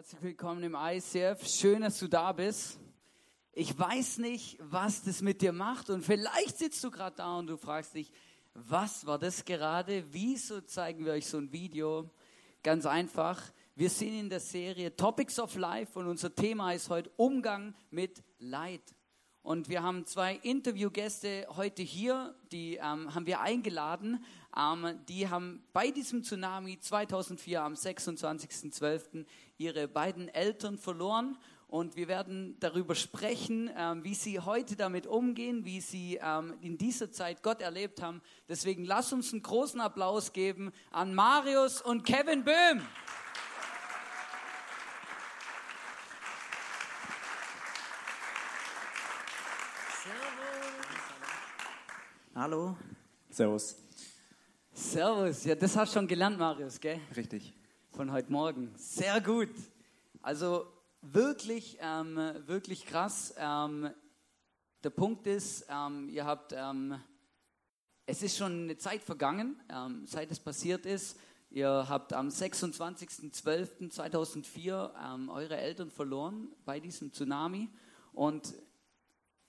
Herzlich willkommen im ICF. Schön, dass du da bist. Ich weiß nicht, was das mit dir macht und vielleicht sitzt du gerade da und du fragst dich, was war das gerade? Wieso zeigen wir euch so ein Video? Ganz einfach. Wir sind in der Serie Topics of Life und unser Thema ist heute Umgang mit Leid. Und wir haben zwei Interviewgäste heute hier, die ähm, haben wir eingeladen. Ähm, die haben bei diesem Tsunami 2004 am 26.12. ihre beiden Eltern verloren. Und wir werden darüber sprechen, ähm, wie sie heute damit umgehen, wie sie ähm, in dieser Zeit Gott erlebt haben. Deswegen lass uns einen großen Applaus geben an Marius und Kevin Böhm. Hallo. Servus. Servus. Ja, das hast du schon gelernt, Marius, gell? Richtig. Von heute Morgen. Sehr gut. Also wirklich, ähm, wirklich krass. Ähm, der Punkt ist, ähm, ihr habt, ähm, es ist schon eine Zeit vergangen, ähm, seit es passiert ist. Ihr habt am 26.12.2004 ähm, eure Eltern verloren bei diesem Tsunami. Und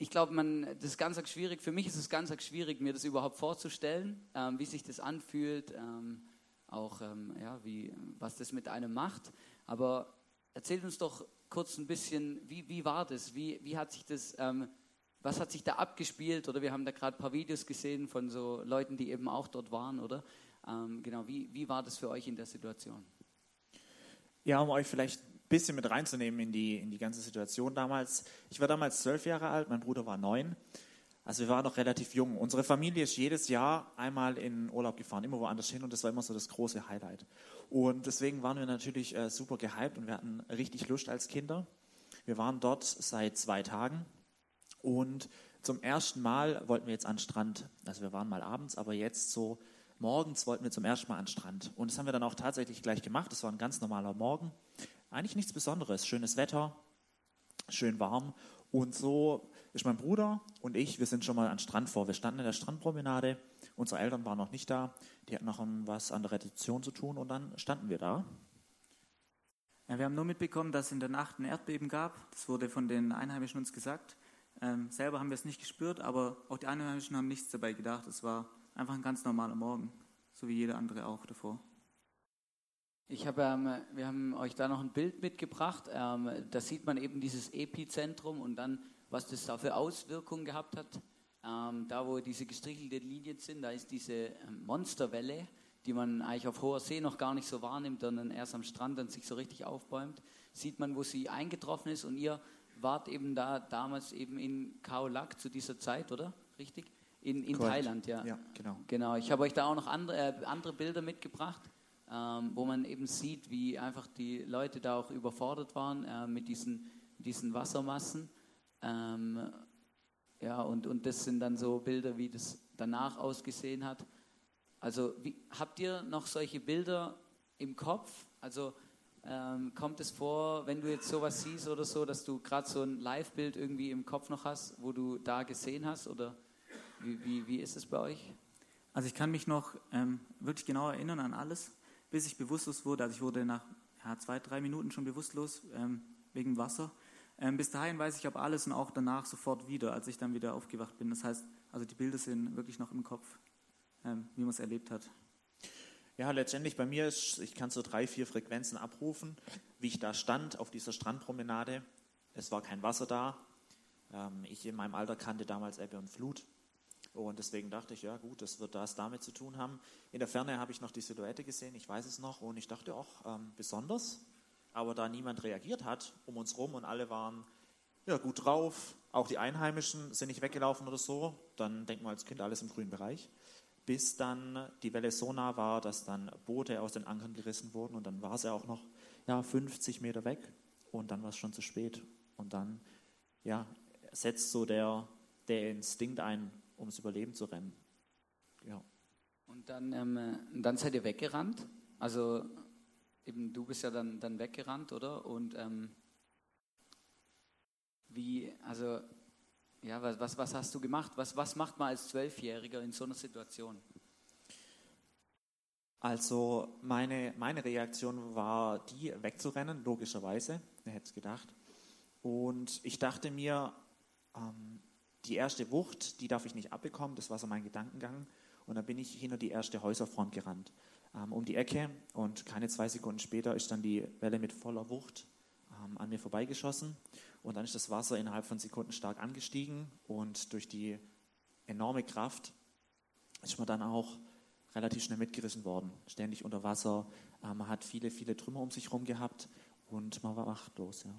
ich glaube, man, das ist ganz schwierig, für mich ist es ganz schwierig, mir das überhaupt vorzustellen, ähm, wie sich das anfühlt, ähm, auch ähm, ja, wie, was das mit einem macht. Aber erzählt uns doch kurz ein bisschen, wie, wie war das? Wie, wie hat sich das, ähm, was hat sich da abgespielt? Oder wir haben da gerade ein paar Videos gesehen von so Leuten, die eben auch dort waren, oder? Ähm, genau, wie, wie war das für euch in der Situation? Ja, um euch vielleicht bisschen mit reinzunehmen in die, in die ganze Situation damals. Ich war damals zwölf Jahre alt, mein Bruder war neun. Also wir waren noch relativ jung. Unsere Familie ist jedes Jahr einmal in Urlaub gefahren, immer woanders hin und das war immer so das große Highlight. Und deswegen waren wir natürlich äh, super gehypt und wir hatten richtig Lust als Kinder. Wir waren dort seit zwei Tagen und zum ersten Mal wollten wir jetzt an den Strand. Also wir waren mal abends, aber jetzt so morgens wollten wir zum ersten Mal an den Strand. Und das haben wir dann auch tatsächlich gleich gemacht. Das war ein ganz normaler Morgen. Eigentlich nichts Besonderes. Schönes Wetter, schön warm. Und so ist mein Bruder und ich, wir sind schon mal an Strand vor. Wir standen in der Strandpromenade. Unsere Eltern waren noch nicht da. Die hatten noch was an der Rezeption zu tun und dann standen wir da. Ja, wir haben nur mitbekommen, dass es in der Nacht ein Erdbeben gab. Das wurde von den Einheimischen uns gesagt. Ähm, selber haben wir es nicht gespürt, aber auch die Einheimischen haben nichts dabei gedacht. Es war einfach ein ganz normaler Morgen, so wie jeder andere auch davor. Ich habe, ähm, wir haben euch da noch ein Bild mitgebracht. Ähm, da sieht man eben dieses Epizentrum und dann, was das da für Auswirkungen gehabt hat. Ähm, da, wo diese gestrichelten Linien sind, da ist diese ähm, Monsterwelle, die man eigentlich auf hoher See noch gar nicht so wahrnimmt, sondern erst am Strand dann sich so richtig aufbäumt. Sieht man, wo sie eingetroffen ist und ihr wart eben da damals eben in Khao Lak zu dieser Zeit, oder? Richtig? In, in Thailand, ja. Ja, genau. Genau. Ich habe euch da auch noch andere, äh, andere Bilder mitgebracht ähm, wo man eben sieht, wie einfach die Leute da auch überfordert waren äh, mit diesen, diesen Wassermassen. Ähm, ja, und, und das sind dann so Bilder, wie das danach ausgesehen hat. Also wie, habt ihr noch solche Bilder im Kopf? Also ähm, kommt es vor, wenn du jetzt sowas siehst oder so, dass du gerade so ein Live-Bild irgendwie im Kopf noch hast, wo du da gesehen hast? Oder wie, wie, wie ist es bei euch? Also ich kann mich noch ähm, wirklich genau erinnern an alles bis ich bewusstlos wurde. Also ich wurde nach ja, zwei, drei Minuten schon bewusstlos ähm, wegen Wasser. Ähm, bis dahin weiß ich aber alles und auch danach sofort wieder, als ich dann wieder aufgewacht bin. Das heißt, also die Bilder sind wirklich noch im Kopf, ähm, wie man es erlebt hat. Ja, letztendlich bei mir ist, ich kann so drei, vier Frequenzen abrufen, wie ich da stand auf dieser Strandpromenade. Es war kein Wasser da. Ähm, ich in meinem Alter kannte damals Ebbe und Flut. Und deswegen dachte ich, ja gut, das wird das damit zu tun haben. In der Ferne habe ich noch die Silhouette gesehen, ich weiß es noch, und ich dachte auch ähm, besonders. Aber da niemand reagiert hat um uns rum und alle waren ja, gut drauf, auch die Einheimischen sind nicht weggelaufen oder so, dann denkt man als Kind alles im grünen Bereich. Bis dann die Welle so nah war, dass dann Boote aus den Ankern gerissen wurden und dann war es ja auch noch ja, 50 Meter weg und dann war es schon zu spät. Und dann ja, setzt so der, der Instinkt ein, ums Überleben zu rennen. Ja. Und dann, ähm, dann seid ihr weggerannt. Also eben du bist ja dann, dann weggerannt, oder? Und ähm, wie, also ja, was, was, was hast du gemacht? Was, was macht man als Zwölfjähriger in so einer Situation? Also meine, meine Reaktion war die, wegzurennen, logischerweise. Wer hätte es gedacht? Und ich dachte mir, ähm, die erste Wucht, die darf ich nicht abbekommen, das war so mein Gedankengang. Und dann bin ich hinter die erste Häuserfront gerannt, ähm, um die Ecke. Und keine zwei Sekunden später ist dann die Welle mit voller Wucht ähm, an mir vorbeigeschossen. Und dann ist das Wasser innerhalb von Sekunden stark angestiegen. Und durch die enorme Kraft ist man dann auch relativ schnell mitgerissen worden. Ständig unter Wasser. Äh, man hat viele, viele Trümmer um sich herum gehabt und man war achtlos. Ja.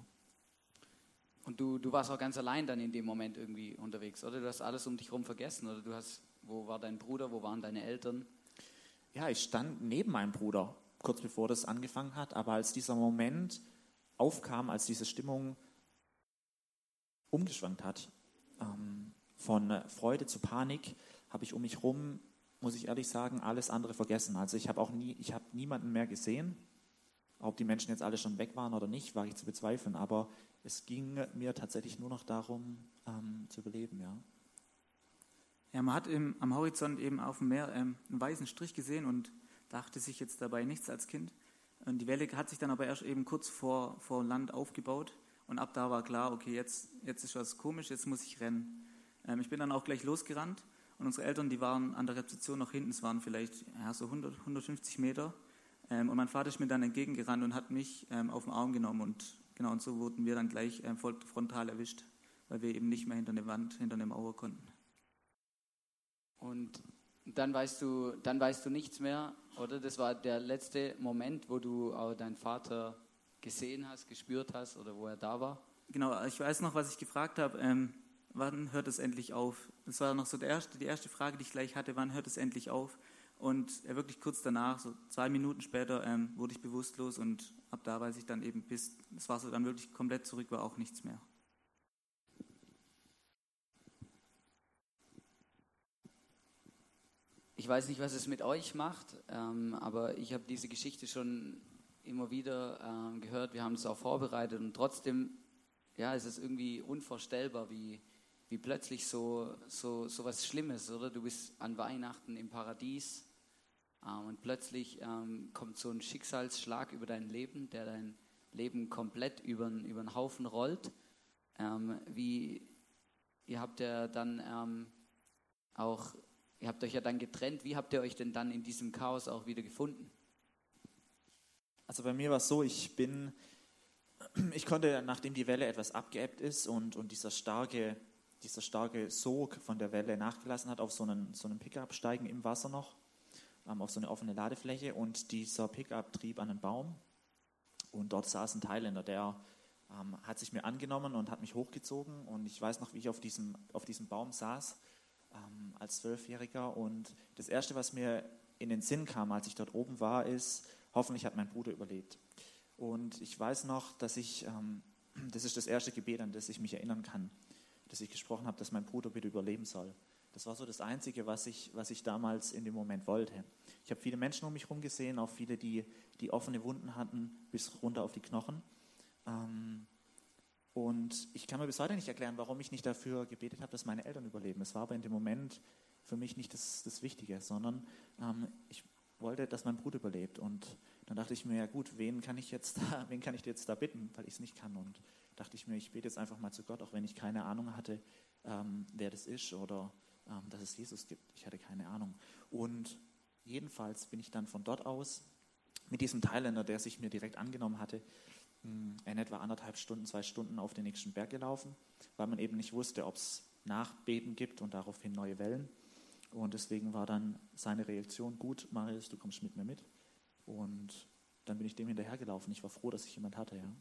Und du, du warst auch ganz allein dann in dem Moment irgendwie unterwegs, oder? Du hast alles um dich herum vergessen, oder du hast, wo war dein Bruder, wo waren deine Eltern? Ja, ich stand neben meinem Bruder, kurz bevor das angefangen hat, aber als dieser Moment aufkam, als diese Stimmung umgeschwankt hat, ähm, von Freude zu Panik, habe ich um mich herum, muss ich ehrlich sagen, alles andere vergessen. Also ich habe auch nie, ich habe niemanden mehr gesehen. Ob die Menschen jetzt alle schon weg waren oder nicht, war ich zu bezweifeln. Aber es ging mir tatsächlich nur noch darum, ähm, zu überleben, ja. Ja, man hat im, am Horizont eben auf dem Meer ähm, einen weißen Strich gesehen und dachte sich jetzt dabei nichts als Kind. Und die Welle hat sich dann aber erst eben kurz vor, vor Land aufgebaut und ab da war klar, okay, jetzt, jetzt ist was komisch, jetzt muss ich rennen. Ähm, ich bin dann auch gleich losgerannt und unsere Eltern, die waren an der Rezeption noch hinten, es waren vielleicht ja, so 100, 150 Meter. Ähm, und mein Vater ist mir dann entgegengerannt und hat mich ähm, auf den Arm genommen und Genau, und so wurden wir dann gleich ähm, frontal erwischt, weil wir eben nicht mehr hinter eine Wand, hinter eine Mauer konnten. Und dann weißt du, dann weißt du nichts mehr, oder? Das war der letzte Moment, wo du auch deinen Vater gesehen hast, gespürt hast oder wo er da war? Genau, ich weiß noch, was ich gefragt habe. Ähm, wann hört es endlich auf? Das war noch so erste, die erste Frage, die ich gleich hatte. Wann hört es endlich auf? Und wirklich kurz danach, so zwei Minuten später, ähm, wurde ich bewusstlos und ab da weiß ich dann eben, bis das Wasser dann wirklich komplett zurück war, auch nichts mehr. Ich weiß nicht, was es mit euch macht, ähm, aber ich habe diese Geschichte schon immer wieder ähm, gehört. Wir haben es auch vorbereitet und trotzdem, ja, es ist irgendwie unvorstellbar, wie, wie plötzlich so, so, so was Schlimmes, oder? Du bist an Weihnachten im Paradies und plötzlich ähm, kommt so ein Schicksalsschlag über dein Leben, der dein Leben komplett über, den Haufen rollt. Ähm, wie, ihr habt ja dann ähm, auch, ihr habt euch ja dann getrennt. Wie habt ihr euch denn dann in diesem Chaos auch wieder gefunden? Also bei mir war es so, ich bin, ich konnte, nachdem die Welle etwas abgeebbt ist und, und dieser starke, dieser starke Sog von der Welle nachgelassen hat, auf so einen, so einen Pickup steigen im Wasser noch ähm, auf so eine offene Ladefläche und dieser Pickup trieb an einen Baum und dort saß ein Thailänder, der ähm, hat sich mir angenommen und hat mich hochgezogen und ich weiß noch, wie ich auf diesem, auf diesem Baum saß ähm, als Zwölfjähriger und das Erste, was mir in den Sinn kam, als ich dort oben war, ist, hoffentlich hat mein Bruder überlebt. Und ich weiß noch, dass ich, ähm, das ist das erste Gebet, an das ich mich erinnern kann, dass ich gesprochen habe, dass mein Bruder bitte überleben soll. Das war so das Einzige, was ich, was ich damals in dem Moment wollte. Ich habe viele Menschen um mich herum gesehen, auch viele, die, die offene Wunden hatten, bis runter auf die Knochen. Ähm, und ich kann mir bis heute nicht erklären, warum ich nicht dafür gebetet habe, dass meine Eltern überleben. Es war aber in dem Moment für mich nicht das, das Wichtige, sondern ähm, ich wollte, dass mein Bruder überlebt. Und dann dachte ich mir, ja gut, wen kann ich jetzt da, wen kann ich jetzt da bitten, weil ich es nicht kann. Und dachte ich mir, ich bete jetzt einfach mal zu Gott, auch wenn ich keine Ahnung hatte, ähm, wer das ist oder dass es Jesus gibt. Ich hatte keine Ahnung. Und jedenfalls bin ich dann von dort aus mit diesem Thailänder, der sich mir direkt angenommen hatte, hm, in etwa anderthalb Stunden, zwei Stunden auf den nächsten Berg gelaufen, weil man eben nicht wusste, ob es Nachbeben gibt und daraufhin neue Wellen. Und deswegen war dann seine Reaktion, gut, Marius, du kommst mit mir mit. Und dann bin ich dem hinterhergelaufen. Ich war froh, dass ich jemand hatte, ja.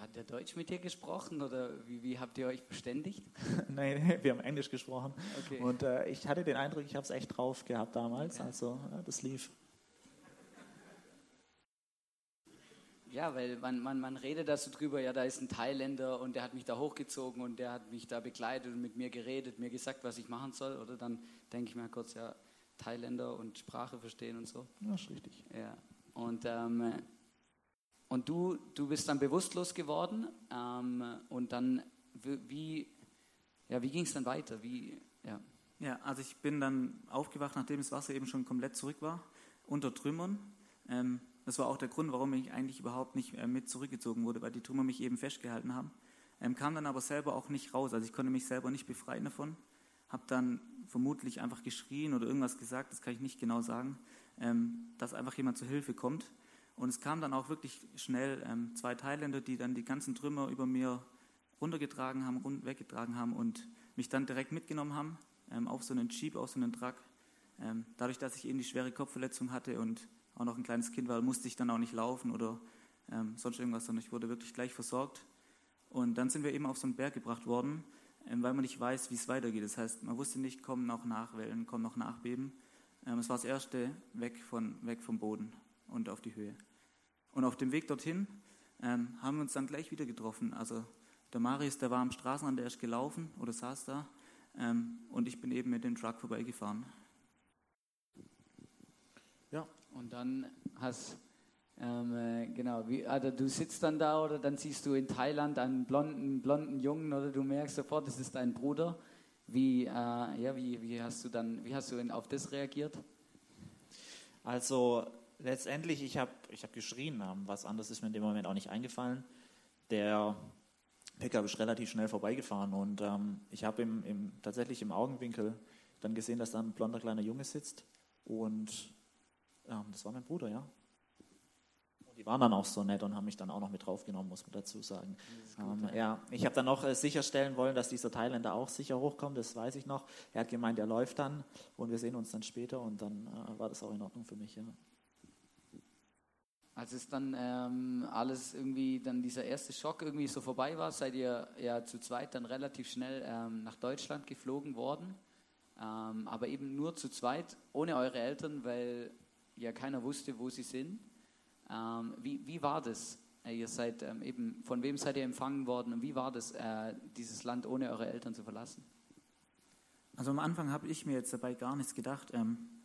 Hat der Deutsch mit dir gesprochen oder wie, wie habt ihr euch verständigt? Nein, wir haben Englisch gesprochen. Okay. Und äh, ich hatte den Eindruck, ich habe es echt drauf gehabt damals. Also ja, das lief. Ja, weil man, man, man redet da so drüber, ja, da ist ein Thailänder und der hat mich da hochgezogen und der hat mich da begleitet und mit mir geredet, mir gesagt, was ich machen soll. Oder dann denke ich mir kurz, ja, Thailänder und Sprache verstehen und so. Ja, ist richtig. Ja. Und ähm, und du, du bist dann bewusstlos geworden ähm, und dann, wie, ja, wie ging es dann weiter? Wie, ja. ja, also ich bin dann aufgewacht, nachdem das Wasser eben schon komplett zurück war unter Trümmern. Ähm, das war auch der Grund, warum ich eigentlich überhaupt nicht äh, mit zurückgezogen wurde, weil die Trümmer mich eben festgehalten haben. Ähm, kam dann aber selber auch nicht raus, also ich konnte mich selber nicht befreien davon. Habe dann vermutlich einfach geschrien oder irgendwas gesagt, das kann ich nicht genau sagen, ähm, dass einfach jemand zu Hilfe kommt. Und es kam dann auch wirklich schnell ähm, zwei Thailänder, die dann die ganzen Trümmer über mir runtergetragen haben, rund weggetragen haben und mich dann direkt mitgenommen haben ähm, auf so einen Jeep, auf so einen Truck. Ähm, dadurch, dass ich eben die schwere Kopfverletzung hatte und auch noch ein kleines Kind war, musste ich dann auch nicht laufen oder ähm, sonst irgendwas, sondern ich wurde wirklich gleich versorgt. Und dann sind wir eben auf so einen Berg gebracht worden, ähm, weil man nicht weiß, wie es weitergeht. Das heißt, man wusste nicht, kommen noch Nachwellen, kommen noch Nachbeben. Ähm, es war das erste weg, von, weg vom Boden und auf die Höhe. Und auf dem Weg dorthin ähm, haben wir uns dann gleich wieder getroffen. Also der Marius, der war am Straßenrand, der ist gelaufen oder saß da. Ähm, und ich bin eben mit dem Truck vorbeigefahren. Ja. Und dann hast ähm, äh, genau, wie, also du sitzt dann da oder dann siehst du in Thailand einen blonden, blonden Jungen oder du merkst sofort, das ist dein Bruder. Wie, äh, ja, wie, wie hast du dann, wie hast du auf das reagiert? Also letztendlich, ich habe ich hab geschrien, was anderes ist mir in dem Moment auch nicht eingefallen. Der Pickup ist relativ schnell vorbeigefahren und ähm, ich habe im, im, tatsächlich im Augenwinkel dann gesehen, dass da ein blonder kleiner Junge sitzt und ähm, das war mein Bruder, ja. Und die waren dann auch so nett und haben mich dann auch noch mit draufgenommen, muss man dazu sagen. Gut, ähm, ja. ich habe dann noch äh, sicherstellen wollen, dass dieser Thailänder auch sicher hochkommt, das weiß ich noch. Er hat gemeint, er läuft dann und wir sehen uns dann später und dann äh, war das auch in Ordnung für mich, ja. Als es dann ähm, alles irgendwie, dann dieser erste Schock irgendwie so vorbei war, seid ihr ja zu zweit dann relativ schnell ähm, nach Deutschland geflogen worden. Ähm, aber eben nur zu zweit, ohne eure Eltern, weil ja keiner wusste, wo sie sind. Ähm, wie, wie war das? Äh, ihr seid ähm, eben, von wem seid ihr empfangen worden und wie war das, äh, dieses Land ohne eure Eltern zu verlassen? Also am Anfang habe ich mir jetzt dabei gar nichts gedacht. Ähm,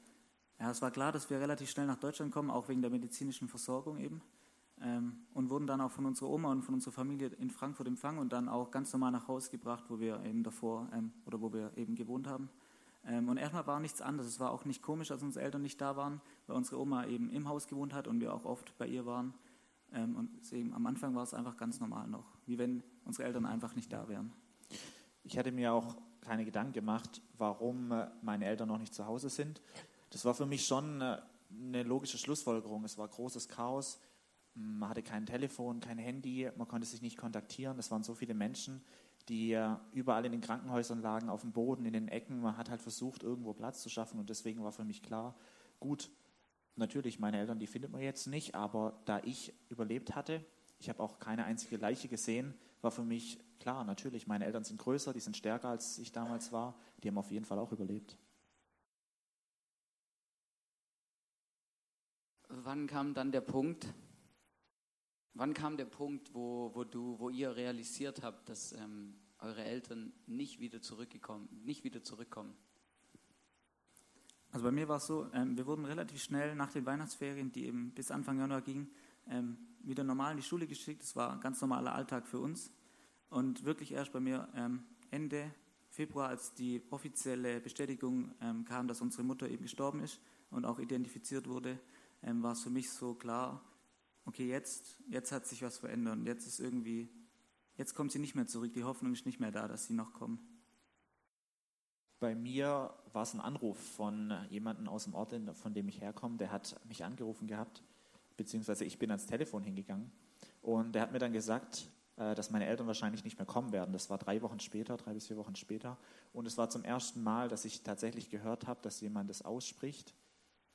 ja, es war klar, dass wir relativ schnell nach Deutschland kommen, auch wegen der medizinischen Versorgung eben. Ähm, und wurden dann auch von unserer Oma und von unserer Familie in Frankfurt empfangen und dann auch ganz normal nach Hause gebracht, wo wir eben davor ähm, oder wo wir eben gewohnt haben. Ähm, und erstmal war nichts anderes. Es war auch nicht komisch, als unsere Eltern nicht da waren, weil unsere Oma eben im Haus gewohnt hat und wir auch oft bei ihr waren. Ähm, und eben, am Anfang war es einfach ganz normal noch, wie wenn unsere Eltern einfach nicht da wären. Ich hatte mir auch keine Gedanken gemacht, warum äh, meine Eltern noch nicht zu Hause sind. Das war für mich schon äh, eine logische Schlussfolgerung. Es war großes Chaos. Man hatte kein Telefon, kein Handy, man konnte sich nicht kontaktieren. Es waren so viele Menschen die überall in den Krankenhäusern lagen, auf dem Boden, in den Ecken. Man hat halt versucht, irgendwo Platz zu schaffen und deswegen war für mich klar, gut, natürlich, meine Eltern, die findet man jetzt nicht, aber da ich überlebt hatte, ich habe auch keine einzige Leiche gesehen, war für mich klar, natürlich, meine Eltern sind größer, die sind stärker als ich damals war, die haben auf jeden Fall auch überlebt. Wann kam dann der Punkt, Wann kam der Punkt, wo, wo, du, wo ihr realisiert habt, dass ähm, eure Eltern nicht wieder, zurückgekommen, nicht wieder zurückkommen? Also bei mir war es so, ähm, wir wurden relativ schnell nach den Weihnachtsferien, die eben bis Anfang Januar gingen, ähm, wieder normal in die Schule geschickt. Das war ein ganz normaler Alltag für uns. Und wirklich erst bei mir ähm, Ende Februar, als die offizielle Bestätigung ähm, kam, dass unsere Mutter eben gestorben ist und auch identifiziert wurde, ähm, war es für mich so klar, okay, jetzt, jetzt hat sich was verändert. Jetzt ist irgendwie, jetzt kommt sie nicht mehr zurück. Die Hoffnung ist nicht mehr da, dass sie noch kommen. Bei mir war es ein Anruf von jemandem aus dem Ort, von dem ich herkomme. Der hat mich angerufen gehabt, beziehungsweise ich bin ans Telefon hingegangen. Und der hat mir dann gesagt, äh, dass meine Eltern wahrscheinlich nicht mehr kommen werden. Das war drei Wochen später, drei bis vier Wochen später. Und es war zum ersten Mal, dass ich tatsächlich gehört habe, dass jemand das ausspricht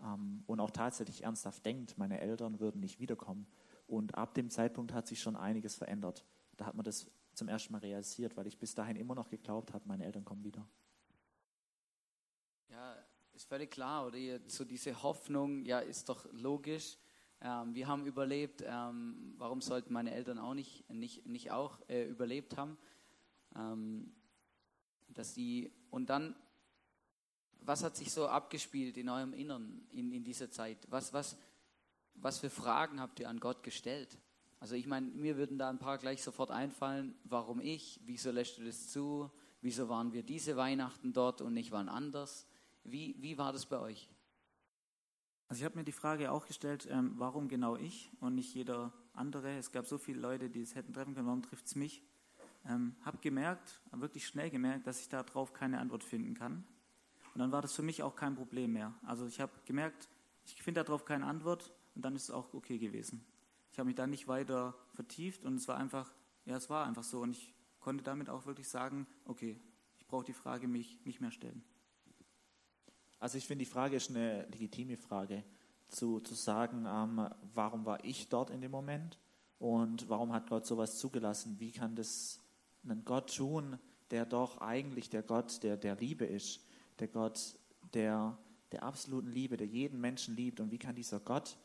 ähm, und auch tatsächlich ernsthaft denkt, meine Eltern würden nicht wiederkommen. Und ab dem Zeitpunkt hat sich schon einiges verändert. Da hat man das zum ersten Mal realisiert, weil ich bis dahin immer noch geglaubt habe, meine Eltern kommen wieder. Ja, ist völlig klar, oder? So diese Hoffnung, ja, ist doch logisch. Ähm, wir haben überlebt, ähm, warum sollten meine Eltern auch nicht, nicht, nicht auch äh, überlebt haben? Ähm, dass die, und dann was hat sich so abgespielt in eurem Innern in, in dieser Zeit? Was, was, was für Fragen habt ihr an Gott gestellt? Also ich meine, mir würden da ein paar gleich sofort einfallen. Warum ich? Wieso lässt du das zu? Wieso waren wir diese Weihnachten dort und nicht wann anders? Wie, wie war das bei euch? Also ich habe mir die Frage auch gestellt, ähm, warum genau ich und nicht jeder andere? Es gab so viele Leute, die es hätten treffen können, warum trifft es mich? Ähm, habe gemerkt, wirklich schnell gemerkt, dass ich darauf keine Antwort finden kann. Und dann war das für mich auch kein Problem mehr. Also ich habe gemerkt, ich finde darauf keine Antwort und dann ist es auch okay gewesen. Ich habe mich da nicht weiter vertieft und es war einfach, ja, es war einfach so und ich konnte damit auch wirklich sagen, okay, ich brauche die Frage mich nicht mehr stellen. Also ich finde, die Frage ist eine legitime Frage, zu, zu sagen, ähm, warum war ich dort in dem Moment und warum hat Gott sowas zugelassen? Wie kann das ein Gott tun, der doch eigentlich der Gott der, der Liebe ist, der Gott der, der absoluten Liebe, der jeden Menschen liebt und wie kann dieser Gott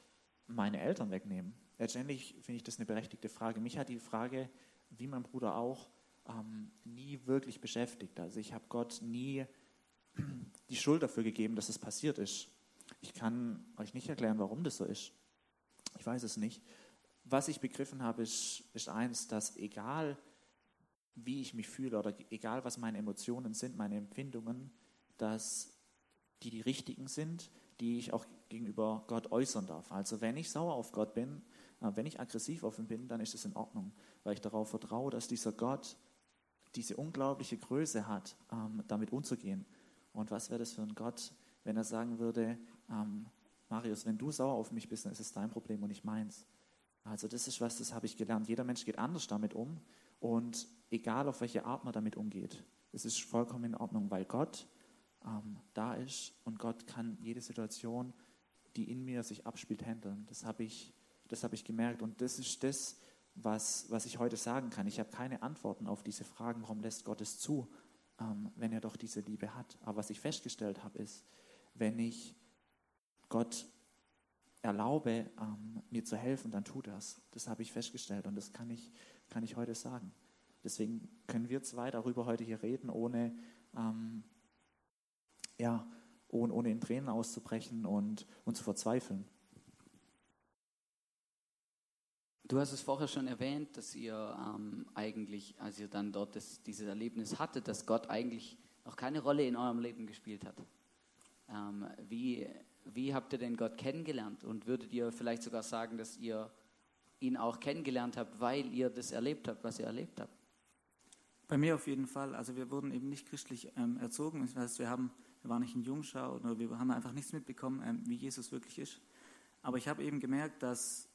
meine Eltern wegnehmen? Letztendlich finde ich das eine berechtigte Frage. Mich hat die Frage, wie mein Bruder auch, ähm, nie wirklich beschäftigt. Also ich habe Gott nie die Schuld dafür gegeben, dass es passiert ist. Ich kann euch nicht erklären, warum das so ist. Ich weiß es nicht. Was ich begriffen habe, ist, ist eins, dass egal wie ich mich fühle oder egal was meine Emotionen sind, meine Empfindungen, dass die die richtigen sind, die ich auch gegenüber Gott äußern darf. Also wenn ich sauer auf Gott bin, äh, wenn ich aggressiv auf ihn bin, dann ist es in Ordnung, weil ich darauf vertraue, dass dieser Gott diese unglaubliche Größe hat, ähm, damit umzugehen. Und was wäre das für ein Gott, wenn er sagen würde, ähm, Marius, wenn du sauer auf mich bist, dann ist es dein Problem und nicht meins. Also das ist was, das habe ich gelernt. Jeder Mensch geht anders damit um und egal auf welche Art man damit umgeht, es ist vollkommen in Ordnung, weil Gott ähm, da ist und Gott kann jede Situation, die in mir sich abspielt, handeln. Das habe ich, das habe ich gemerkt und das ist das, was, was ich heute sagen kann. Ich habe keine Antworten auf diese Fragen, warum lässt Gott es zu? ähm, wenn er doch diese Liebe hat. Aber was ich festgestellt habe, ist, wenn ich Gott erlaube, ähm, mir zu helfen, dann tut es. Das habe ich festgestellt und das kann ich, kann ich heute sagen. Deswegen können wir zwei darüber heute hier reden, ohne, ähm, ja, ohne, ohne in Tränen auszubrechen und, und zu verzweifeln. Du hast es vorher schon erwähnt, dass ihr ähm, eigentlich, als ihr dann dort das, dieses Erlebnis hattet, dass Gott eigentlich noch keine Rolle in eurem Leben gespielt hat. Ähm, wie, wie habt ihr denn Gott kennengelernt? Und würdet ihr vielleicht sogar sagen, dass ihr ihn auch kennengelernt habt, weil ihr das erlebt habt, was ihr erlebt habt? Bei mir auf jeden Fall. Also wir wurden eben nicht christlich ähm, erzogen. Das heißt, wir, haben, wir waren nicht in Jungschau oder wir haben einfach nichts mitbekommen, ähm, wie Jesus wirklich ist. Aber ich habe eben gemerkt, dass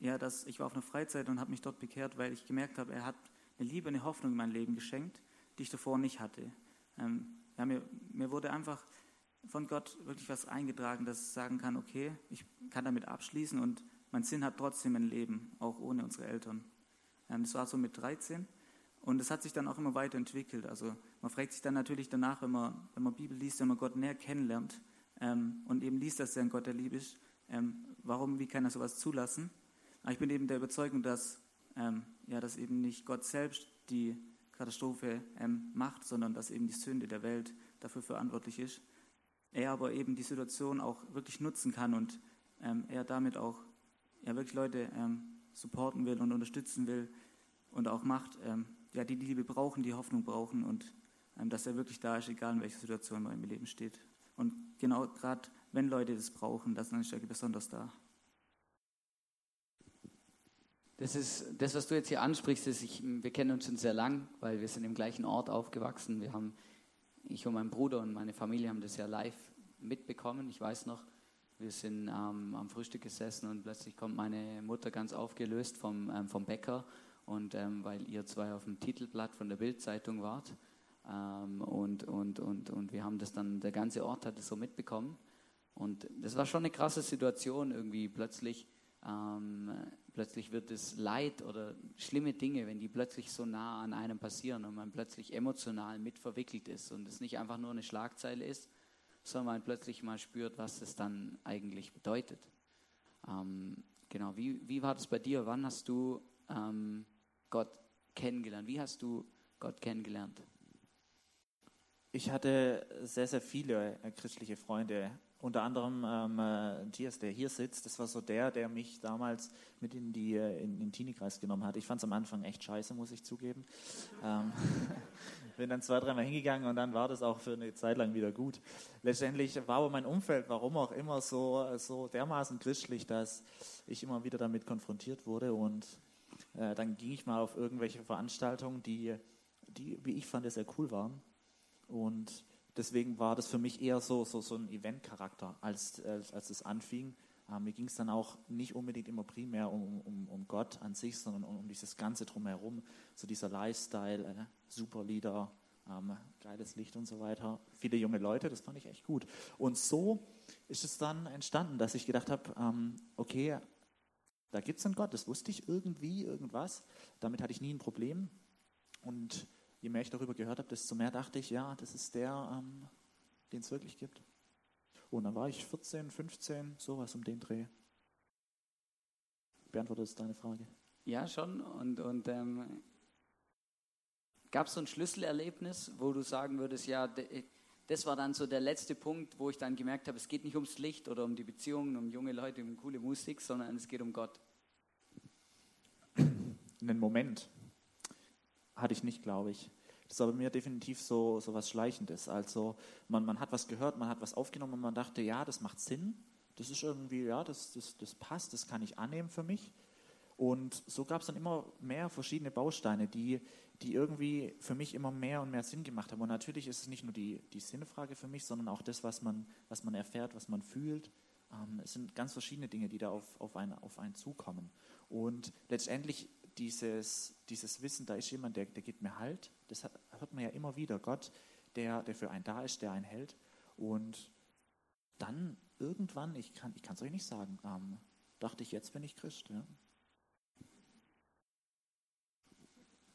ja, dass ich war auf einer Freizeit und habe mich dort bekehrt, weil ich gemerkt habe, er hat eine Liebe, eine Hoffnung in mein Leben geschenkt, die ich davor nicht hatte. Ähm, ja, mir, mir wurde einfach von Gott wirklich was eingetragen, dass ich sagen kann, okay, ich kann damit abschließen und mein Sinn hat trotzdem ein Leben, auch ohne unsere Eltern. Ähm, das war so mit 13 und es hat sich dann auch immer weiterentwickelt. Also man fragt sich dann natürlich danach, wenn man, wenn man Bibel liest, wenn man Gott näher kennenlernt ähm, und eben liest, dass er ein Gott der Liebe ist, ähm, warum, wie kann er sowas zulassen? Aber ich bin eben der Überzeugung, dass, ähm, ja, dass eben nicht Gott selbst die Katastrophe ähm, macht, sondern dass eben die Sünde der Welt dafür verantwortlich ist. Er aber eben die Situation auch wirklich nutzen kann und ähm, er damit auch ja, wirklich Leute ähm, supporten will und unterstützen will und auch macht, ja, die Liebe brauchen, die Hoffnung brauchen und ähm, dass er wirklich da ist, egal in welcher Situation man im Leben steht. Und genau gerade wenn Leute das brauchen, dann ist er besonders da. Das ist das, was du jetzt hier ansprichst, ist, ich, wir kennen uns schon sehr lang, weil wir sind im gleichen Ort aufgewachsen. Wir haben, ich und mein Bruder und meine Familie haben das ja live mitbekommen. Ich weiß noch, wir sind ähm, am Frühstück gesessen und plötzlich kommt meine Mutter ganz aufgelöst vom, ähm, vom Bäcker und ähm, weil ihr zwei auf dem Titelblatt von der Bildzeitung wart ähm, und, und, und, und wir haben das dann, der ganze Ort hat es so mitbekommen und das war schon eine krasse Situation irgendwie plötzlich ähm, plötzlich wird es Leid oder schlimme Dinge, wenn die plötzlich so nah an einem passieren und man plötzlich emotional mit verwickelt ist und es nicht einfach nur eine Schlagzeile ist, sondern man plötzlich mal spürt, was es dann eigentlich bedeutet. Ähm, genau, wie, wie war das bei dir? Wann hast du ähm, Gott kennengelernt? Wie hast du Gott kennengelernt? Ich hatte sehr, sehr viele äh, christliche Freunde unter anderem ähm, äh, Matthias, der hier sitzt, das war so der, der mich damals mit in, die, äh, in, in den Teenie-Kreis genommen hat. Ich fand es am Anfang echt scheiße, muss ich zugeben. ähm, bin dann zwei, dreimal hingegangen und dann war das auch für eine Zeit lang wieder gut. Letztendlich war aber mein Umfeld, warum auch immer, so, so dermaßen christlich, dass ich immer wieder damit konfrontiert wurde und äh, dann ging ich mal auf irgendwelche Veranstaltungen, die, die, wie ich fand, sehr cool waren. Und deswegen war das für mich eher so, so, so ein Event-Charakter, als, als, als es anfing. Ähm, mir ging es dann auch nicht unbedingt immer primär um, um, um Gott an sich, sondern um, um dieses Ganze drumherum, so dieser Lifestyle, äh, super Lieder, ähm, geiles Licht und so weiter. Viele junge Leute, das fand ich echt gut. Und so ist es dann entstanden, dass ich gedacht habe, ähm, okay, da gibt es einen Gott, das wusste ich irgendwie, irgendwas. Damit hatte ich nie ein Problem. Und je mehr ich darüber gehört habe, desto mehr dachte ich, ja, das ist der, ähm, den es wirklich gibt. Und dann war ich 14, 15, sowas um den Dreh. Beantwortet das deine Frage? Ja, schon. Und, und ähm, gab es so ein Schlüsselerlebnis, wo du sagen würdest, ja, das war dann so der letzte Punkt, wo ich dann gemerkt habe, es geht nicht ums Licht oder um die Beziehungen, um junge Leute, um coole Musik, sondern es geht um Gott. Einen Moment hatte ich nicht, glaube ich. Das ist aber mir definitiv so, so was Schleichendes. Also man, man hat was gehört, man hat was aufgenommen und man dachte, ja, das macht Sinn. Das ist irgendwie, ja, das, das, das passt, das kann ich annehmen für mich. Und so gab es dann immer mehr verschiedene Bausteine, die, die irgendwie für mich immer mehr und mehr Sinn gemacht haben. Und natürlich ist es nicht nur die, die Sinnfrage für mich, sondern auch das, was man, was man erfährt, was man fühlt. Ähm, es sind ganz verschiedene Dinge, die da auf, auf, einen, auf einen zukommen. Und letztendlich dieses, dieses Wissen, da ist jemand, der, der gibt mir Halt, das hört man ja immer wieder. Gott, der, der für einen da ist, der einen hält. Und dann irgendwann, ich kann es euch nicht sagen, ähm, dachte ich, jetzt bin ich Christ. Ja.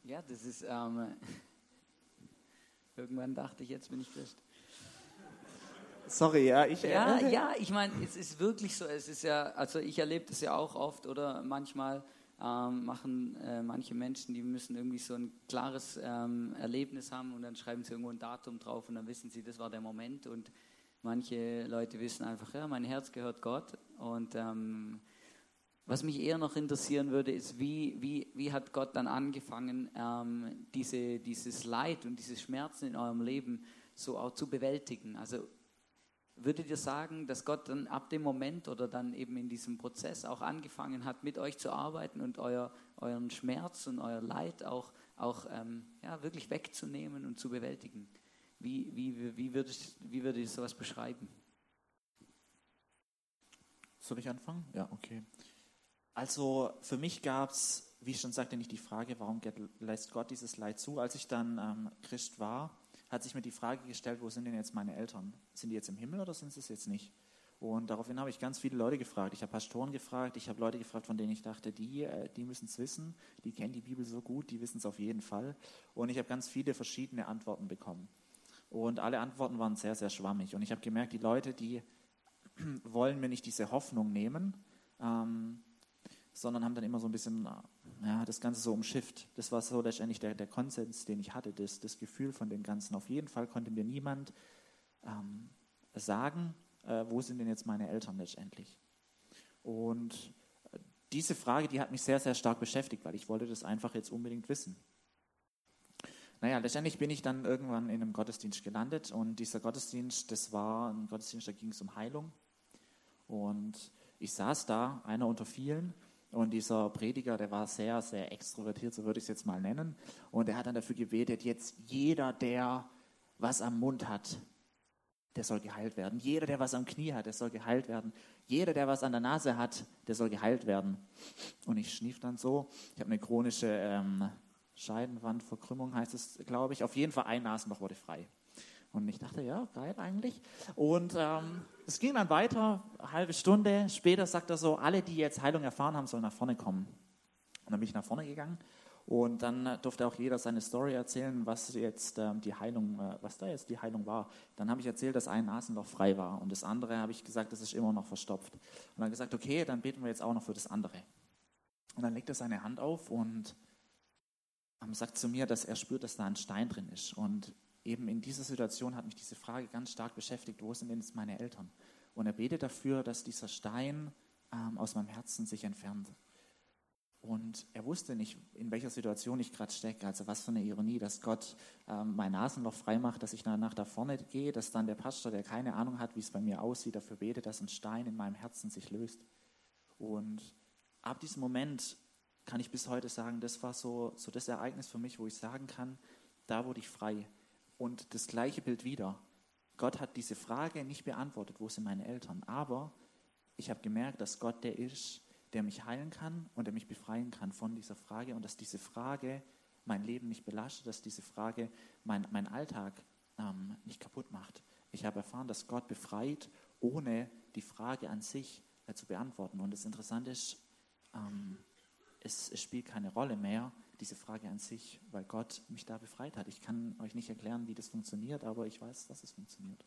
Ja, das ist, ähm, irgendwann dachte ich, jetzt bin ich Christ. Sorry, ja, ich. Ja, äh, ja, ich meine, es ist wirklich so. Es ist ja, also ich erlebe das ja auch oft oder manchmal ähm, machen äh, manche Menschen, die müssen irgendwie so ein klares ähm, Erlebnis haben und dann schreiben sie irgendwo ein Datum drauf und dann wissen sie, das war der Moment. Und manche Leute wissen einfach, ja, mein Herz gehört Gott und ähm, was mich eher noch interessieren würde, ist, wie, wie, wie hat Gott dann angefangen, ähm, diese, dieses Leid und diese Schmerzen in eurem Leben so auch zu bewältigen? Also würdet ihr sagen, dass Gott dann ab dem Moment oder dann eben in diesem Prozess auch angefangen hat, mit euch zu arbeiten und euer, euren Schmerz und euer Leid auch, auch ähm, ja, wirklich wegzunehmen und zu bewältigen? Wie, wie, wie, würdet, wie würdet ihr sowas beschreiben? Soll ich anfangen? Ja, okay. Also für mich gab es, wie ich schon sagte, nicht die Frage, warum lässt Gott dieses Leid zu. Als ich dann ähm, Christ war, hat sich mir die Frage gestellt, wo sind denn jetzt meine Eltern? Sind die jetzt im Himmel oder sind sie es jetzt nicht? Und daraufhin habe ich ganz viele Leute gefragt. Ich habe Pastoren gefragt, ich habe Leute gefragt, von denen ich dachte, die, äh, die müssen es wissen, die kennen die Bibel so gut, die wissen es auf jeden Fall. Und ich habe ganz viele verschiedene Antworten bekommen. Und alle Antworten waren sehr, sehr schwammig. Und ich habe gemerkt, die Leute, die wollen mir nicht diese Hoffnung nehmen, ähm, sondern haben dann immer so ein bisschen ja, das Ganze so umschifft. Das war so letztendlich der, der Konsens, den ich hatte, das, das Gefühl von dem Ganzen. Auf jeden Fall konnte mir niemand ähm, sagen, äh, wo sind denn jetzt meine Eltern letztendlich. Und äh, diese Frage, die hat mich sehr, sehr stark beschäftigt, weil ich wollte das einfach jetzt unbedingt wissen. Naja, letztendlich bin ich dann irgendwann in einem Gottesdienst gelandet und dieser Gottesdienst, das war ein Gottesdienst, da ging es um Heilung. Und ich saß da, einer unter vielen, und dieser Prediger, der war sehr, sehr extrovertiert, so würde ich es jetzt mal nennen. Und er hat dann dafür gebetet, jetzt jeder, der was am Mund hat, der soll geheilt werden. Jeder, der was am Knie hat, der soll geheilt werden. Jeder, der was an der Nase hat, der soll geheilt werden. Und ich schnief dann so. Ich habe eine chronische ähm, Scheidenwandverkrümmung, heißt es, glaube ich. Auf jeden Fall ein Nasenloch wurde frei. Und ich dachte, ja, geil eigentlich. Und ähm, es ging dann weiter, eine halbe Stunde später sagt er so, alle, die jetzt Heilung erfahren haben, sollen nach vorne kommen. Und dann bin ich nach vorne gegangen und dann äh, durfte auch jeder seine Story erzählen, was jetzt ähm, die Heilung, äh, was da jetzt die Heilung war. Dann habe ich erzählt, dass ein Nasenloch frei war und das andere habe ich gesagt, das ist immer noch verstopft. Und dann gesagt, okay, dann beten wir jetzt auch noch für das andere. Und dann legt er seine Hand auf und ähm, sagt zu mir, dass er spürt, dass da ein Stein drin ist. Und eben in dieser Situation hat mich diese Frage ganz stark beschäftigt, wo sind denn jetzt meine Eltern? Und er betet dafür, dass dieser Stein ähm, aus meinem Herzen sich entfernt. Und er wusste nicht, in welcher Situation ich gerade stecke. Also was für eine Ironie, dass Gott ähm, mein Nasenloch frei macht, dass ich nach da vorne gehe, dass dann der Pastor, der keine Ahnung hat, wie es bei mir aussieht, dafür betet, dass ein Stein in meinem Herzen sich löst. Und ab diesem Moment kann ich bis heute sagen, das war so, so das Ereignis für mich, wo ich sagen kann, da wurde ich frei. Und das gleiche Bild wieder. Gott hat diese Frage nicht beantwortet, wo sind meine Eltern? Aber ich habe gemerkt, dass Gott der ist, der mich heilen kann und der mich befreien kann von dieser Frage und dass diese Frage mein Leben nicht belastet, dass diese Frage mein, mein Alltag ähm, nicht kaputt macht. Ich habe erfahren, dass Gott befreit, ohne die Frage an sich äh, zu beantworten. Und das Interessante ist, ähm, es, es spielt keine Rolle mehr, diese Frage an sich, weil Gott mich da befreit hat. Ich kann euch nicht erklären, wie das funktioniert, aber ich weiß, dass es funktioniert.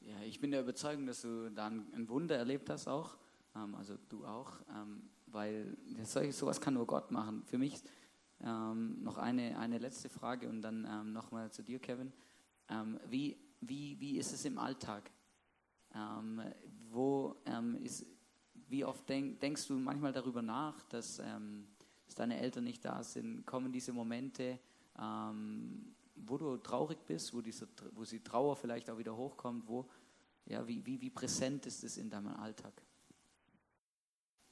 Ja, ich bin der Überzeugung, dass du da ein Wunder erlebt hast auch ähm, also du auch, ähm, weil solche, sowas kann nur Gott machen. Für mich ähm, noch eine, eine letzte Frage und dann ähm, nochmal zu dir, Kevin. Ähm, wie, wie, wie ist es im Alltag? Ähm, wo ist, wie oft denk, denkst du manchmal darüber nach, dass, dass, deine Eltern nicht da sind? Kommen diese Momente, wo du traurig bist, wo, diese, wo die Trauer vielleicht auch wieder hochkommt? Wo, ja, wie, wie, wie präsent ist es in deinem Alltag?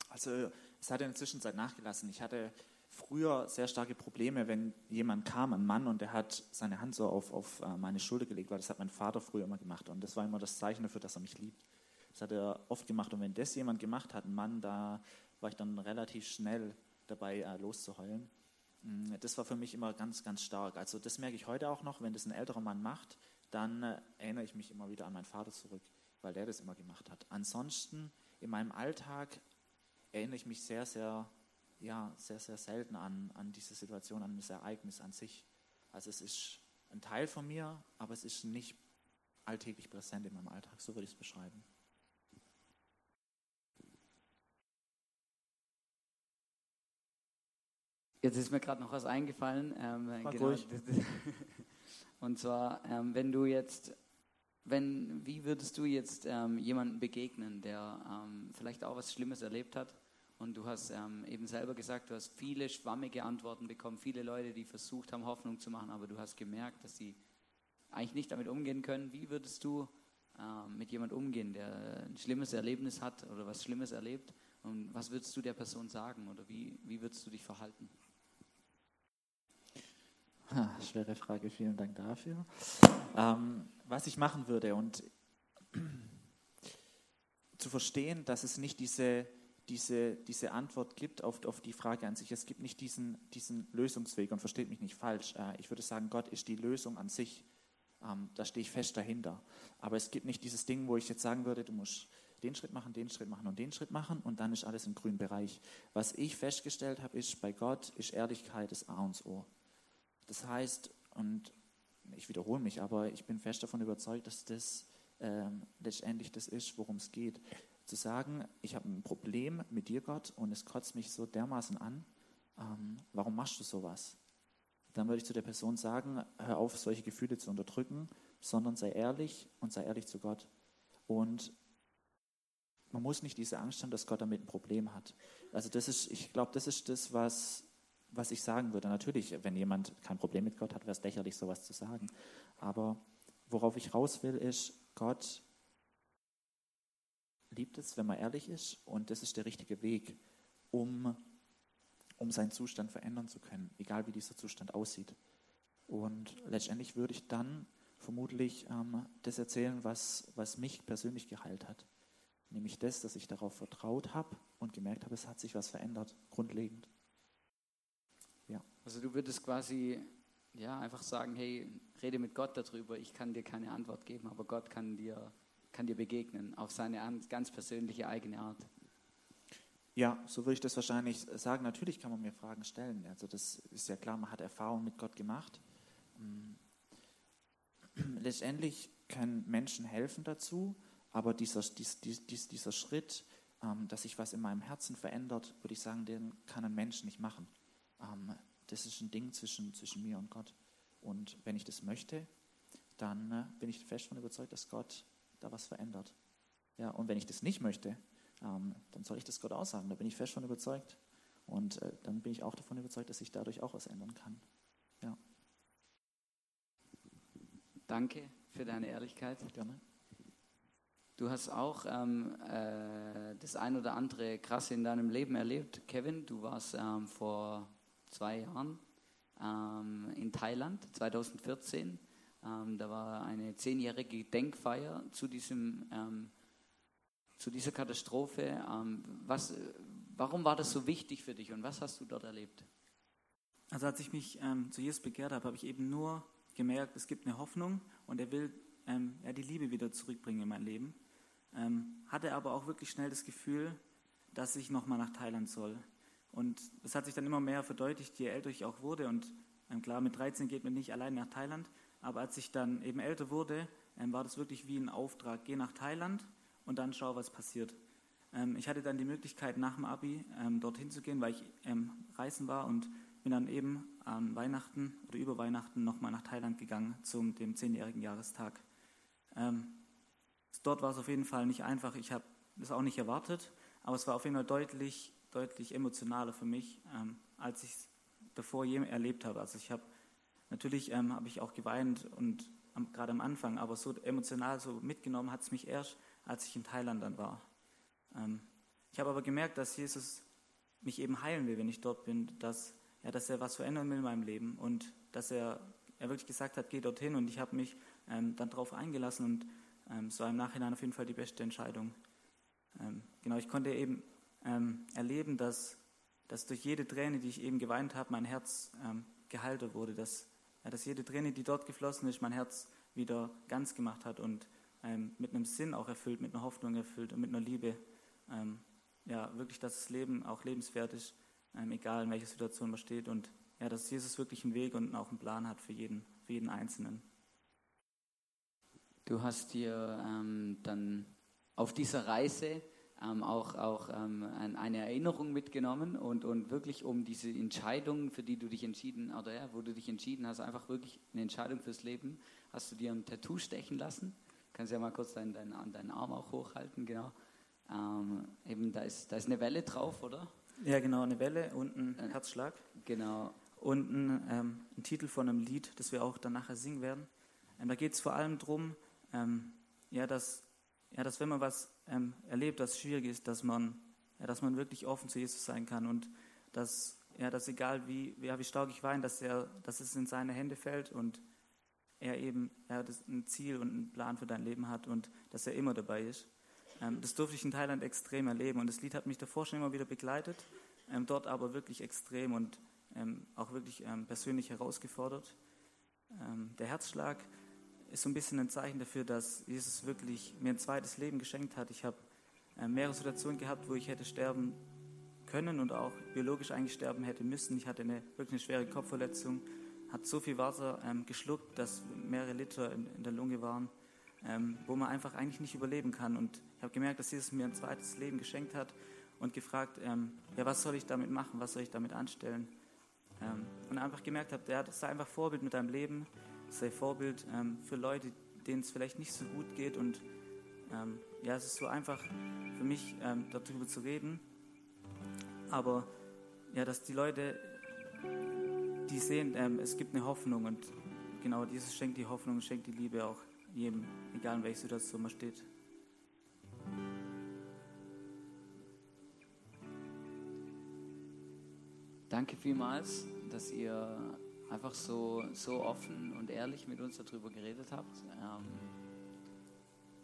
Also es hat in der Zwischenzeit nachgelassen. Ich hatte früher sehr starke Probleme, wenn jemand kam, ein Mann, und der hat seine Hand so auf, auf äh, meine Schulter gelegt, weil das hat mein Vater früher immer gemacht. Und das war immer das Zeichen dafür, dass er mich liebt. Das hat er oft gemacht. Und wenn das jemand gemacht hat, ein Mann, da war ich dann relativ schnell dabei, äh, loszuheulen. Mm, das war für mich immer ganz, ganz stark. Also das merke ich heute auch noch, wenn das ein älterer Mann macht, dann äh, erinnere ich mich immer wieder an meinen Vater zurück, weil der das immer gemacht hat. Ansonsten in meinem Alltag erinnere ich mich sehr, sehr, ja, sehr, sehr selten an, an diese Situation, an das Ereignis an sich. Also es ist ein Teil von mir, aber es ist nicht alltäglich präsent in meinem Alltag, so würde ich es beschreiben. Jetzt ist mir gerade noch was eingefallen. Ähm, genau, und zwar, ähm, wenn du jetzt wenn, wie würdest du jetzt ähm, jemandem begegnen, der ähm, vielleicht auch was Schlimmes erlebt hat? Und du hast ähm, eben selber gesagt, du hast viele schwammige Antworten bekommen, viele Leute, die versucht haben, Hoffnung zu machen, aber du hast gemerkt, dass sie eigentlich nicht damit umgehen können. Wie würdest du ähm, mit jemandem umgehen, der ein schlimmes Erlebnis hat oder was Schlimmes erlebt? Und was würdest du der Person sagen oder wie, wie würdest du dich verhalten? Schwere Frage, vielen Dank dafür. Ähm, was ich machen würde und zu verstehen, dass es nicht diese, diese, diese Antwort gibt auf, auf die Frage an sich. Es gibt nicht diesen, diesen Lösungsweg und versteht mich nicht falsch. Äh, ich würde sagen, Gott ist die Lösung an sich. Ähm, da stehe ich fest dahinter. Aber es gibt nicht dieses Ding, wo ich jetzt sagen würde, du musst den Schritt machen, den Schritt machen und den Schritt machen und dann ist alles im grünen Bereich. Was ich festgestellt habe, ist, bei Gott ist Ehrlichkeit das A und O. Das heißt, und ich wiederhole mich, aber ich bin fest davon überzeugt, dass das ähm, letztendlich das ist, worum es geht. Zu sagen, ich habe ein Problem mit dir, Gott, und es kotzt mich so dermaßen an, ähm, warum machst du sowas? Dann würde ich zu der Person sagen, hör auf, solche Gefühle zu unterdrücken, sondern sei ehrlich und sei ehrlich zu Gott. Und man muss nicht diese Angst haben, dass Gott damit ein Problem hat. Also das ist, ich glaube, das ist das, was was ich sagen würde. Natürlich, wenn jemand kein Problem mit Gott hat, wäre es lächerlich, sowas zu sagen. Aber worauf ich raus will, ist, Gott liebt es, wenn man ehrlich ist und das ist der richtige Weg, um, um seinen Zustand verändern zu können, egal wie dieser Zustand aussieht. Und letztendlich würde ich dann vermutlich ähm, das erzählen, was, was mich persönlich geheilt hat. Nämlich das, dass ich darauf vertraut habe und gemerkt habe, es hat sich was verändert, grundlegend. Also du würdest quasi ja, einfach sagen, hey, rede mit Gott darüber, ich kann dir keine Antwort geben, aber Gott kann dir, kann dir begegnen auf seine ganz persönliche eigene Art. Ja, so würde ich das wahrscheinlich sagen. Natürlich kann man mir Fragen stellen. Also das ist ja klar, man hat Erfahrung mit Gott gemacht. Mm. Letztendlich können Menschen helfen dazu, aber dieser, dies, dies, dieser Schritt, ähm, dass sich was in meinem Herzen verändert, würde ich sagen, den kann ein Mensch nicht machen. Das ist ein Ding zwischen, zwischen mir und Gott. Und wenn ich das möchte, dann äh, bin ich fest davon überzeugt, dass Gott da was verändert. Ja, und wenn ich das nicht möchte, ähm, dann soll ich das Gott aussagen. Da bin ich fest von überzeugt. Und äh, dann bin ich auch davon überzeugt, dass sich dadurch auch was ändern kann. Ja. Danke für deine Ehrlichkeit. Gerne. Du hast auch ähm, äh, das ein oder andere Krasse in deinem Leben erlebt. Kevin, du warst ähm, vor zwei Jahren ähm, in Thailand, 2014. Ähm, da war eine zehnjährige Gedenkfeier zu, diesem, ähm, zu dieser Katastrophe. Ähm, was, warum war das so wichtig für dich und was hast du dort erlebt? Also als ich mich zu Jesus bekehrt habe, habe ich eben nur gemerkt, es gibt eine Hoffnung und er will ähm, ja, die Liebe wieder zurückbringen in mein Leben. Ähm, hatte aber auch wirklich schnell das Gefühl, dass ich nochmal nach Thailand soll. Und das hat sich dann immer mehr verdeutlicht, je älter ich auch wurde. Und ähm, klar, mit 13 geht man nicht allein nach Thailand. Aber als ich dann eben älter wurde, ähm, war das wirklich wie ein Auftrag. Geh nach Thailand und dann schau, was passiert. Ähm, ich hatte dann die Möglichkeit, nach dem Abi ähm, dorthin zu gehen, weil ich reisen war und bin dann eben an Weihnachten oder über Weihnachten nochmal nach Thailand gegangen zum dem zehnjährigen Jahrestag. Ähm, dort war es auf jeden Fall nicht einfach. Ich habe das auch nicht erwartet, aber es war auf jeden Fall deutlich, deutlich emotionaler für mich, ähm, als ich es davor je erlebt habe. Also ich habe natürlich ähm, habe ich auch geweint und am, gerade am Anfang, aber so emotional so mitgenommen hat es mich erst, als ich in Thailand dann war. Ähm, ich habe aber gemerkt, dass Jesus mich eben heilen will, wenn ich dort bin, dass ja, dass er was verändern will in meinem Leben und dass er, er wirklich gesagt hat, geh dorthin und ich habe mich ähm, dann darauf eingelassen und ähm, es war im Nachhinein auf jeden Fall die beste Entscheidung. Ähm, genau, ich konnte eben ähm, erleben, dass, dass durch jede Träne, die ich eben geweint habe, mein Herz ähm, gehalten wurde, dass, ja, dass jede Träne, die dort geflossen ist, mein Herz wieder ganz gemacht hat und ähm, mit einem Sinn auch erfüllt, mit einer Hoffnung erfüllt und mit einer Liebe. ja, wirklich, dass das Leben auch lebenswert ist ähm, egal in welcher Situation man steht. Und ja, dass Jesus wirklich einen Weg und auch einen Plan hat für jeden, für jeden Einzelnen. Du hast dir ähm, dann auf dieser Reise ähm, auch, auch ähm, eine Erinnerung mitgenommen und, und wirklich um diese Entscheidung, für die du dich entschieden, oder ja, wo du dich entschieden hast, einfach wirklich eine Entscheidung fürs Leben, hast du dir ein Tattoo stechen lassen. Kannst ja mal kurz deinen, deinen, deinen Arm auch hochhalten, genau. Ähm, eben, da ist, da ist eine Welle drauf, oder? Ja, genau, eine Welle und ein äh, Herzschlag. Genau. Und ein, ähm, ein, Titel von einem Lied, das wir auch dann nachher singen werden. Ähm, da geht es vor allem darum, ähm, ja, dass, ja, dass wenn man was ähm, erlebt, das schwierig ist, dass man, ja, dass man wirklich offen zu Jesus sein kann und dass, ja, dass egal wie, ja, wie stark ich weine, dass, dass es in seine Hände fällt und er eben ja, das ein Ziel und einen Plan für dein Leben hat und dass er immer dabei ist. Ähm, das durfte ich in Thailand extrem erleben und das Lied hat mich davor schon immer wieder begleitet, ähm, dort aber wirklich extrem und ähm, auch wirklich persönlich herausgefordert. der Herzschlag ist so ein bisschen ein Zeichen dafür, dass Jesus wirklich mir ein zweites Leben geschenkt hat. Ich habe mehrere Situationen gehabt, wo ich hätte sterben können und auch biologisch eigentlich sterben hätte müssen. Ich hatte eine wirklich eine schwere Kopfverletzung, hat so viel Wasser ähm, geschluckt, dass mehrere Liter in, in der Lunge waren, ähm, wo man einfach eigentlich nicht überleben kann. Und ich habe gemerkt, dass Jesus mir ein zweites Leben geschenkt hat und gefragt, ähm, ja, was soll ich damit machen, was soll ich damit anstellen? Ähm, und einfach gemerkt habe, das sei einfach Vorbild mit deinem Leben, sei Vorbild ähm, für Leute, denen es vielleicht nicht so gut geht. Und ähm, ja, es ist so einfach für mich, ähm, darüber zu reden. Aber ja, dass die Leute, die sehen, ähm, es gibt eine Hoffnung und genau dieses schenkt die Hoffnung, schenkt die Liebe auch jedem, egal in welcher Situation man steht. Danke vielmals, dass ihr einfach so, so offen und ehrlich mit uns darüber geredet habt. Ähm,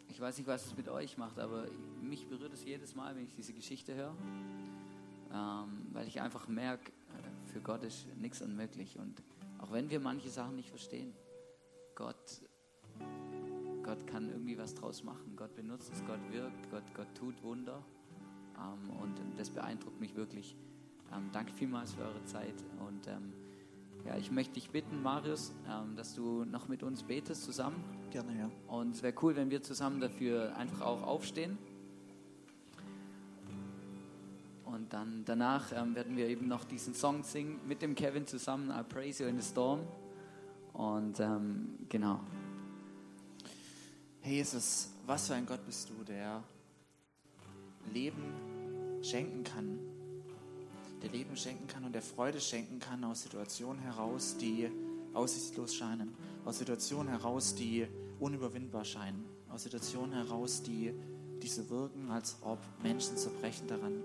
ich weiß nicht, was es mit euch macht, aber mich berührt es jedes Mal, wenn ich diese Geschichte höre, ähm, weil ich einfach merke, äh, für Gott ist nichts unmöglich. Und auch wenn wir manche Sachen nicht verstehen, Gott, Gott kann irgendwie was draus machen. Gott benutzt es, Gott wirkt, Gott, Gott tut Wunder. Ähm, und das beeindruckt mich wirklich. Ähm, danke vielmals für eure Zeit und ähm, ja, ich möchte dich bitten, Marius, ähm, dass du noch mit uns betest zusammen. Gerne, ja. Und es wäre cool, wenn wir zusammen dafür einfach auch aufstehen. Und dann danach ähm, werden wir eben noch diesen Song singen mit dem Kevin zusammen, I Praise You in the Storm. Und ähm, genau. Hey Jesus, was für ein Gott bist du, der Leben schenken kann, der Leben schenken kann und der Freude schenken kann aus Situationen heraus, die aussichtslos scheinen, aus Situationen heraus, die unüberwindbar scheinen, aus Situationen heraus, die, die so wirken, als ob Menschen zerbrechen daran.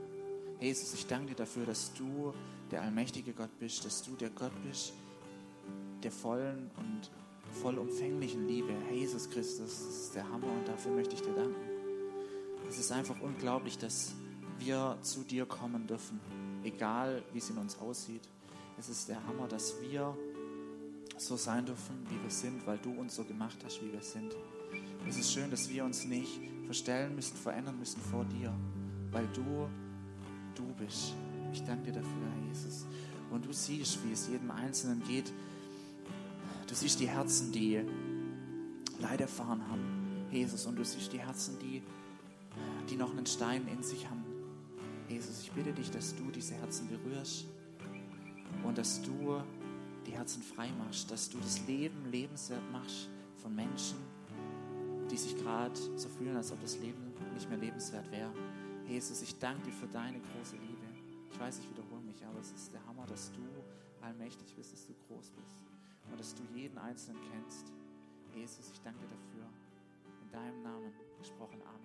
Jesus, ich danke dir dafür, dass du der allmächtige Gott bist, dass du der Gott bist der vollen und vollumfänglichen Liebe. Jesus Christus, das ist der Hammer und dafür möchte ich dir danken. Es ist einfach unglaublich, dass wir zu dir kommen dürfen, egal wie es in uns aussieht. Es ist der Hammer, dass wir so sein dürfen, wie wir sind, weil du uns so gemacht hast, wie wir sind. Es ist schön, dass wir uns nicht verstellen müssen, verändern müssen vor dir, weil du du bist. Ich danke dir dafür, Herr Jesus. Und du siehst, wie es jedem Einzelnen geht. Du siehst die Herzen, die Leid erfahren haben, Jesus. Und du siehst die Herzen, die, die noch einen Stein in sich haben. Jesus, ich bitte dich, dass du diese Herzen berührst und dass du die Herzen frei machst, dass du das Leben lebenswert machst von Menschen, die sich gerade so fühlen, als ob das Leben nicht mehr lebenswert wäre. Jesus, ich danke dir für deine große Liebe. Ich weiß, ich wiederhole mich, aber es ist der Hammer, dass du allmächtig bist, dass du groß bist und dass du jeden Einzelnen kennst. Jesus, ich danke dir dafür. In deinem Namen gesprochen. Amen.